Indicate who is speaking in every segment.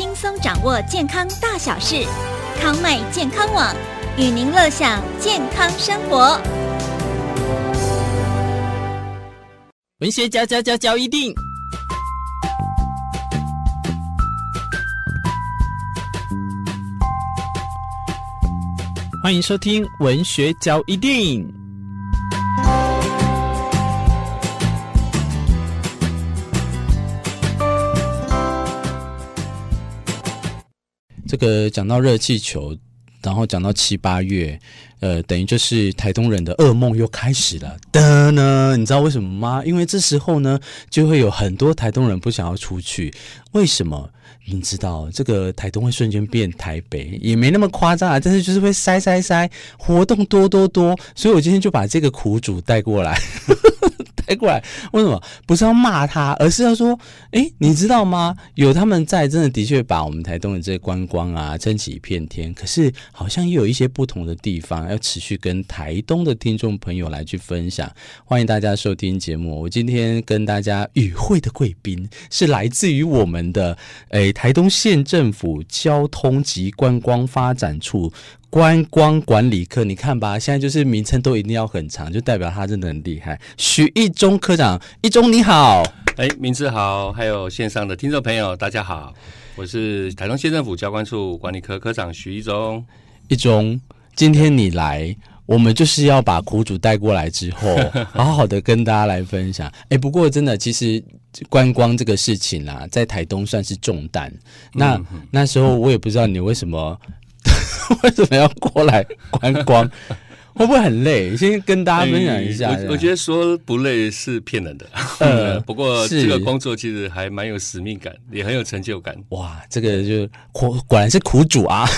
Speaker 1: 轻松掌握健康大小事。康麦健康网与您乐享健康生活。
Speaker 2: 文学交交交交一定，欢迎收听文学交一定。这个讲到热气球，然后讲到七八月，呃，等于就是台东人的噩梦又开始了。的呢，你知道为什么吗？因为这时候呢，就会有很多台东人不想要出去。为什么？你知道这个台东会瞬间变台北，也没那么夸张啊，但是就是会塞塞塞，活动多多多。所以我今天就把这个苦主带过来。带过来，为什么不是要骂他，而是要说，哎，你知道吗？有他们在，真的的确把我们台东的这些观光啊撑起一片天。可是好像又有一些不同的地方，要持续跟台东的听众朋友来去分享。欢迎大家收听节目。我今天跟大家与会的贵宾是来自于我们的诶台东县政府交通及观光发展处。观光管理科，你看吧，现在就是名称都一定要很长，就代表他真的很厉害。许一中科长，一中你好，
Speaker 3: 哎，名字好，还有线上的听众朋友，大家好，我是台东县政府交管处管理科科长许一中。
Speaker 2: 一中，今天你来，我们就是要把苦主带过来之后，好好的跟大家来分享。哎，不过真的，其实观光这个事情啊，在台东算是重担。那、嗯、那时候我也不知道你为什么。为什么要过来观光？会不会很累？先跟大家分享一下。
Speaker 3: 我觉得说不累是骗人的。呃，不过这个工作其实还蛮有使命感，也很有成就感。
Speaker 2: 哇，这个就果果然是苦主啊。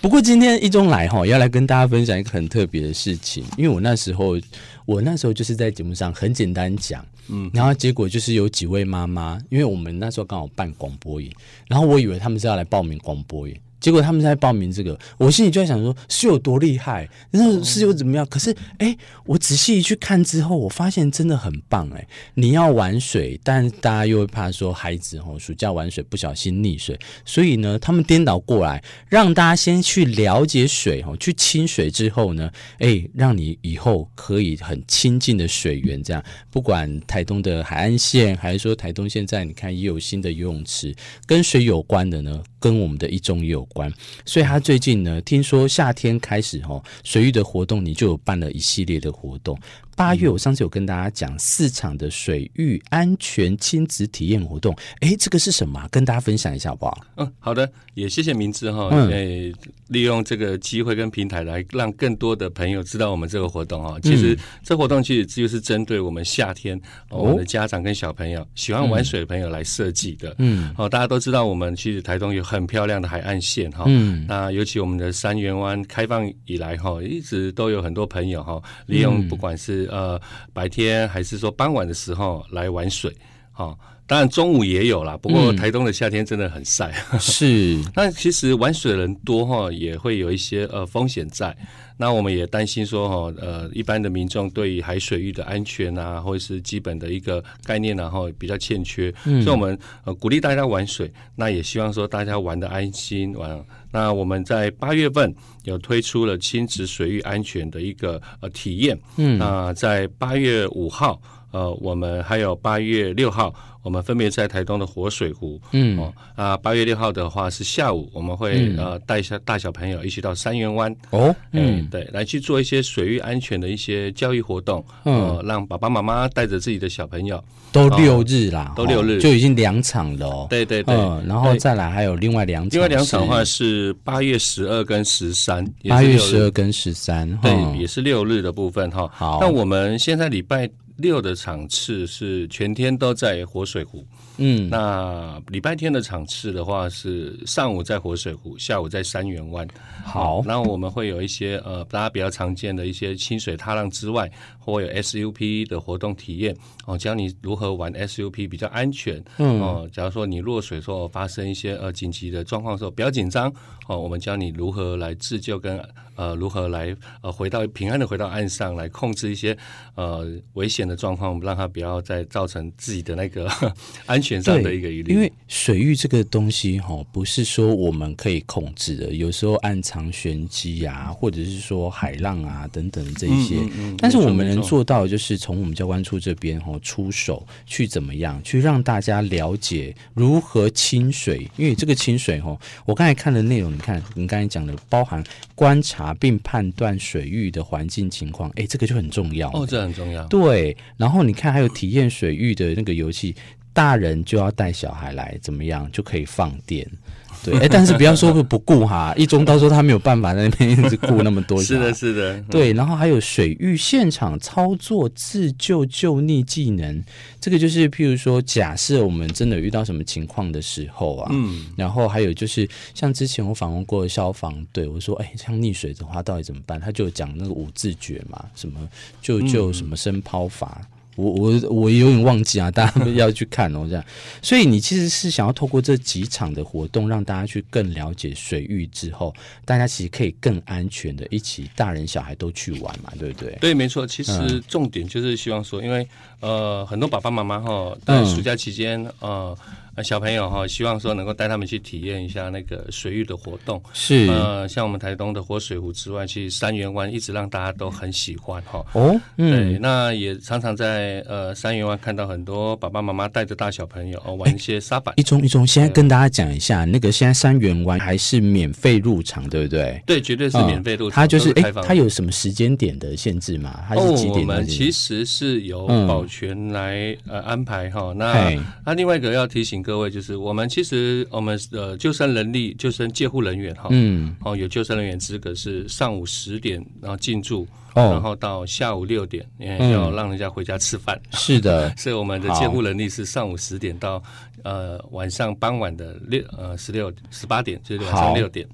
Speaker 2: 不过今天一中来哈，要来跟大家分享一个很特别的事情。因为我那时候，我那时候就是在节目上很简单讲，嗯，然后结果就是有几位妈妈，因为我们那时候刚好办广播营，然后我以为他们是要来报名广播营。结果他们在报名这个，我心里就在想说，是有多厉害，然后是又怎么样？可是，哎，我仔细一去看之后，我发现真的很棒哎！你要玩水，但大家又会怕说孩子哦，暑假玩水不小心溺水，所以呢，他们颠倒过来，让大家先去了解水哦，去亲水之后呢，哎，让你以后可以很亲近的水源，这样不管台东的海岸线，还是说台东现在你看也有新的游泳池，跟水有关的呢，跟我们的一中也有关，所以他最近呢，听说夏天开始吼，水域的活动，你就有办了一系列的活动。八月，我上次有跟大家讲四场的水域安全亲子体验活动，哎，这个是什么？跟大家分享一下好不好？
Speaker 3: 嗯，好的，也谢谢明志哈，嗯，诶，利用这个机会跟平台来让更多的朋友知道我们这个活动哈。其实这活动其实就是针对我们夏天我们的家长跟小朋友喜欢玩水的朋友来设计的。嗯，哦，大家都知道我们其实台东有很漂亮的海岸线哈。嗯，那尤其我们的三元湾开放以来哈，一直都有很多朋友哈，利用不管是呃，白天还是说傍晚的时候来玩水，哦，当然中午也有啦。不过台东的夏天真的很晒，
Speaker 2: 嗯、是。
Speaker 3: 那其实玩水的人多哈，也会有一些呃风险在。那我们也担心说哈，呃，一般的民众对于海水域的安全啊，或者是基本的一个概念，然后比较欠缺，嗯、所以我们呃鼓励大家玩水。那也希望说大家玩的安心玩。那我们在八月份有推出了亲子水域安全的一个呃体验，嗯，那在八月五号，呃，我们还有八月六号。我们分别在台东的活水湖，嗯，哦，啊，八月六号的话是下午，我们会、嗯、呃带下大小朋友一起到三元湾，哦，嗯，对，来去做一些水域安全的一些教育活动，嗯、呃，让爸爸妈妈带着自己的小朋友，
Speaker 2: 都六日啦，
Speaker 3: 都六日，
Speaker 2: 就已经两场了哦，
Speaker 3: 对对对，
Speaker 2: 嗯，然后再来还有另外两场，
Speaker 3: 另外两场的话是八月十二跟十三，
Speaker 2: 八月十二跟十三，
Speaker 3: 对，也是六日的部分哈，好，那我们现在礼拜。六的场次是全天都在活水湖，嗯，那礼拜天的场次的话是上午在活水湖，下午在三元湾。好，那我们会有一些呃大家比较常见的一些清水踏浪之外，或有 SUP 的活动体验哦，教你如何玩 SUP 比较安全。嗯，哦，假如说你落水时候发生一些呃紧急的状况的时候，不要紧张哦，我们教你如何来自救跟呃如何来呃回到平安的回到岸上来控制一些呃危险。的状况，我们让它不要再造成自己的那个安 全上的一个疑虑。
Speaker 2: 因为水域这个东西哈，不是说我们可以控制的，有时候暗藏玄机啊，或者是说海浪啊等等这一些。嗯嗯嗯、但是我们能做到，就是从我们教官处这边哈出手去怎么样，去让大家了解如何清水。因为这个清水哈，我刚才看的内容，你看你刚才讲的，包含观察并判断水域的环境情况，哎，这个就很重要
Speaker 3: 哦，这很重要。
Speaker 2: 对，然后你看还有体验水域的那个游戏，大人就要带小孩来，怎么样就可以放电。对，哎，但是不要说不顾哈，一中到时候他没有办法在那边一直顾那么多。
Speaker 3: 是的，是的，
Speaker 2: 对，然后还有水域现场操作自救救溺技能，这个就是譬如说，假设我们真的遇到什么情况的时候啊，嗯，然后还有就是像之前我访问过消防队，我说，哎，像溺水的话到底怎么办？他就讲那个五字诀嘛，什么救救什么深抛法。嗯我我我有点忘记啊，大家要去看哦，这样。所以你其实是想要透过这几场的活动，让大家去更了解水域之后，大家其实可以更安全的一起，大人小孩都去玩嘛，对不对？
Speaker 3: 对，没错。其实重点就是希望说，因为呃，很多爸爸妈妈哈，在暑假期间呃。小朋友哈，希望说能够带他们去体验一下那个水域的活动。
Speaker 2: 是，
Speaker 3: 呃，像我们台东的活水湖之外，其实三元湾一直让大家都很喜欢哈。
Speaker 2: 哦，
Speaker 3: 嗯，对，那也常常在呃三元湾看到很多爸爸妈妈带着大小朋友哦玩一些沙板。
Speaker 2: 一中一中，现在跟大家讲一下，那个现在三元湾还是免费入场，对不对？
Speaker 3: 对，绝对是免费入场。
Speaker 2: 它就是哎，它有什么时间点的限制吗？还是几点？
Speaker 3: 我们其实是由保全来呃安排哈。那那另外一个要提醒各位就是我们。其实我们的救生能力、救生救护人员哈，嗯，哦有救生人员资格是上午十点然后进驻，哦，然后到下午六点，因为要让人家回家吃饭。是的，所以我们的救护能力是上午十点到呃晚上傍晚的六呃十六十八点，就是晚上六点。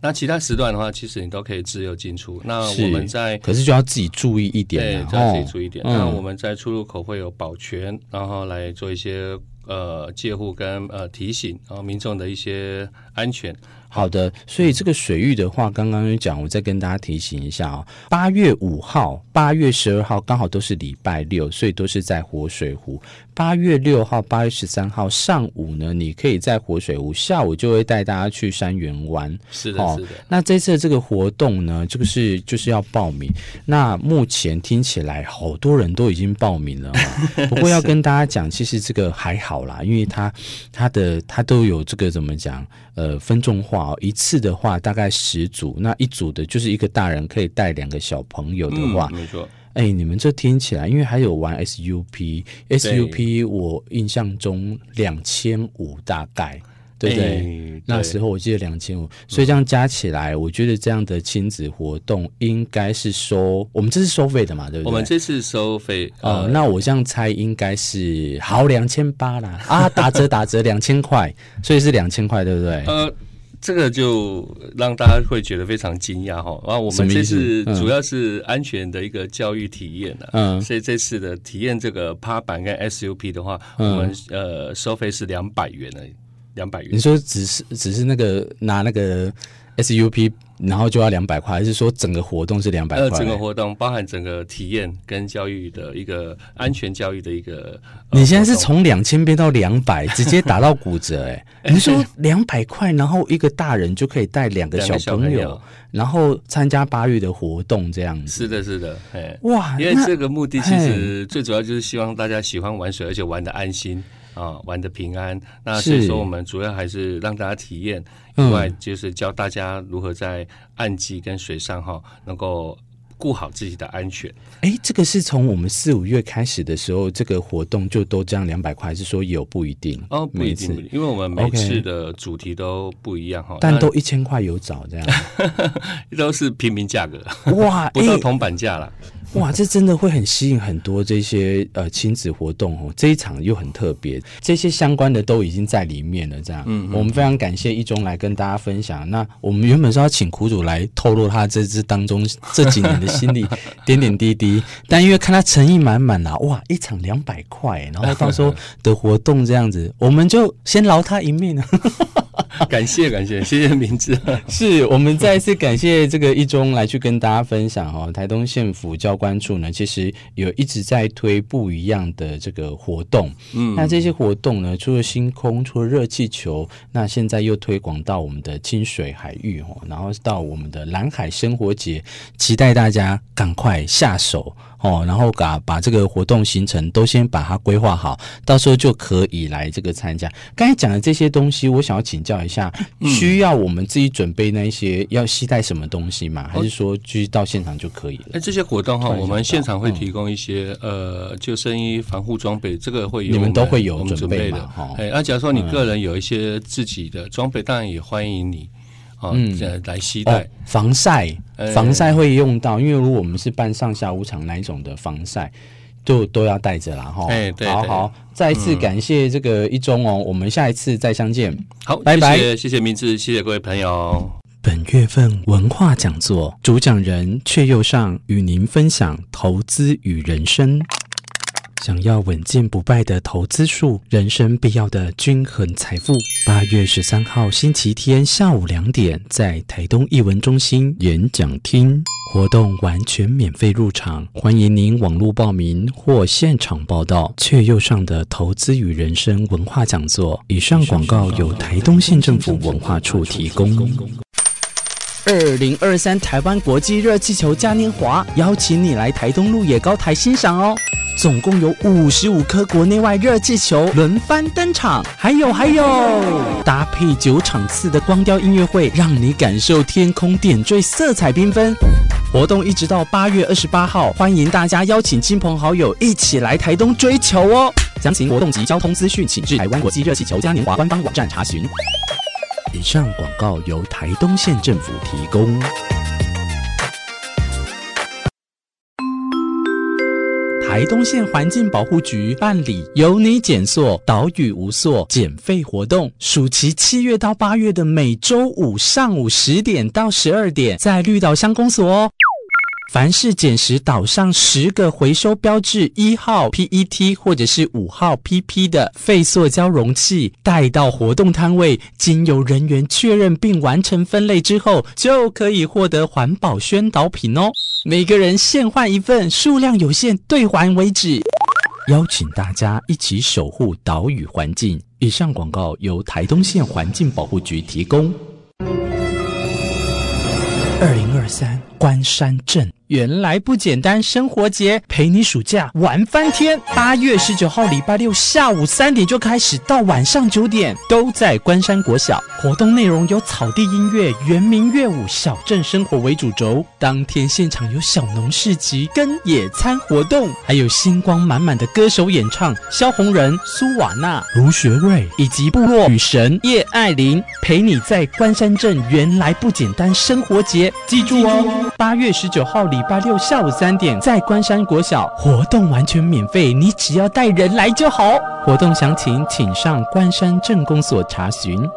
Speaker 3: 那其他时段的话，其实你都可以自由进出。那我们在
Speaker 2: 可是就要自己注意一点，
Speaker 3: 对，就要自己注意一点。那我们在出入口会有保全，然后来做一些。呃，借护跟呃提醒，然后民众的一些安全。
Speaker 2: 好的，所以这个水域的话，刚刚有讲，我再跟大家提醒一下啊。八月五号、八月十二号刚好都是礼拜六，所以都是在活水湖。八月六号、八月十三号上午呢，你可以在活水湖，下午就会带大家去山园湾。
Speaker 3: 是的，哦、是的。
Speaker 2: 那这次的这个活动呢，这个是就是要报名。那目前听起来好多人都已经报名了，哦，不过要跟大家讲，其实这个还好啦，因为他他的他都有这个怎么讲？呃，分众化哦，一次的话大概十组，那一组的就是一个大人可以带两个小朋友的话，
Speaker 3: 嗯、没错。
Speaker 2: 哎，你们这听起来，因为还有玩 SUP，SUP 我印象中两千五大概。对不对？对，那时候我记得两千五，所以这样加起来，我觉得这样的亲子活动应该是收，我们这是收费的嘛，对不对？
Speaker 3: 我们这次收费，
Speaker 2: 哦、呃，那我这样猜应该是好两千八啦，啊，打折打折两千块，所以是两千块，对不对？
Speaker 3: 呃，这个就让大家会觉得非常惊讶哈。然后我们这次主要是安全的一个教育体验啊，嗯，所以这次的体验这个趴板跟 SUP 的话，嗯、我们呃收费是两百元而已。两百元，
Speaker 2: 你说只是只是那个拿那个 SUP，然后就要两百块，还是说整个活动是两百块？
Speaker 3: 呃，整个活动包含整个体验跟教育的一个安全教育的一个。
Speaker 2: 你现在是从两千变到两百，直接打到骨折哎、欸！你说两百块，然后一个大人就可以带两个小朋友，朋友然后参加八月的活动这样子。
Speaker 3: 是的，是的，哎，
Speaker 2: 哇！
Speaker 3: 因为这个目的其实最主要就是希望大家喜欢玩水，而且玩的安心。啊，玩的平安。那所以说，我们主要还是让大家体验，另外就是教大家如何在岸际跟水上哈，能够顾好自己的安全。
Speaker 2: 哎、欸，这个是从我们四五月开始的时候，这个活动就都这样两百块，还是说有不一定？
Speaker 3: 哦，不一定，因为我们每次的主题都不一样哈。
Speaker 2: 但都一千块有找这样，
Speaker 3: 都是平民价格，
Speaker 2: 哇，
Speaker 3: 不到铜板价了。欸
Speaker 2: 哇，这真的会很吸引很多这些呃亲子活动哦。这一场又很特别，这些相关的都已经在里面了。这样，嗯，我们非常感谢一中来跟大家分享。那我们原本是要请苦主来透露他这支当中这几年的心里 点点滴滴，但因为看他诚意满满啊，哇，一场两百块，然后到时候 的活动这样子，我们就先饶他一命啊。
Speaker 3: 感谢感谢谢谢明志，
Speaker 2: 是我们再一次感谢这个一中来去跟大家分享哦。台东县府教官处呢，其实有一直在推不一样的这个活动。嗯，那这些活动呢，除了星空，除了热气球，那现在又推广到我们的清水海域哦，然后到我们的蓝海生活节，期待大家赶快下手。哦，然后把把这个活动行程都先把它规划好，到时候就可以来这个参加。刚才讲的这些东西，我想要请教一下，需要我们自己准备那些要携带什么东西吗？还是说去到现场就可以了？
Speaker 3: 哎，这些活动哈，我们现场会提供一些、嗯、呃救生衣、防护装备，这个会有
Speaker 2: 你们都会有准
Speaker 3: 备，的哈。哎，那、啊、假如说你个人有一些自己的装备，当然也欢迎你。嗯，来携带、哦、
Speaker 2: 防晒，防晒会用到，因为如果我们是办上下午场那一种的防晒，就都要带着啦哈。哎，对，好好，再一次感谢这个一中哦，嗯、我们下一次再相见。
Speaker 3: 好，拜拜，谢谢明志，谢谢各位朋友。
Speaker 2: 本月份文化讲座主讲人阙又上与您分享投资与人生。想要稳健不败的投资术，人生必要的均衡财富。八月十三号星期天下午两点，在台东艺文中心演讲厅，活动完全免费入场，欢迎您网络报名或现场报到。却又上的投资与人生文化讲座，以上广告由台东县政府文化处提供。二零二三台湾国际热气球嘉年华，邀请你来台东鹿野高台欣赏哦。总共有五十五颗国内外热气球轮番登场，还有还有搭配九场次的光雕音乐会，让你感受天空点缀，色彩缤纷。活动一直到八月二十八号，欢迎大家邀请亲朋好友一起来台东追球哦。详情活动及交通资讯，请至台湾国际热气球嘉年华官方网站查询。以上广告由台东县政府提供。台东县环境保护局办理有你减塑岛屿无塑减费活动，暑期七月到八月的每周五上午十点到十二点，在绿岛乡公所哦。凡是捡拾岛上十个回收标志一号 PET 或者是五号 PP 的废塑胶容器，带到活动摊位，经由人员确认并完成分类之后，就可以获得环保宣导品哦。每个人限换一份，数量有限，兑还为止。邀请大家一起守护岛屿环境。以上广告由台东县环境保护局提供。二零二三关山镇。原来不简单，生活节陪你暑假玩翻天。八月十九号礼拜六下午三点就开始，到晚上九点都在关山国小。活动内容有草地音乐、原民乐舞、小镇生活为主轴。当天现场有小农市集跟野餐活动，还有星光满满的歌手演唱，萧红人、苏瓦娜、卢学瑞以及部落女神叶爱玲陪你在关山镇。原来不简单，生活节记住哦，八月十九号礼。拜六下午三点，在关山国小活动完全免费，你只要带人来就好。活动详情请上关山镇公所查询。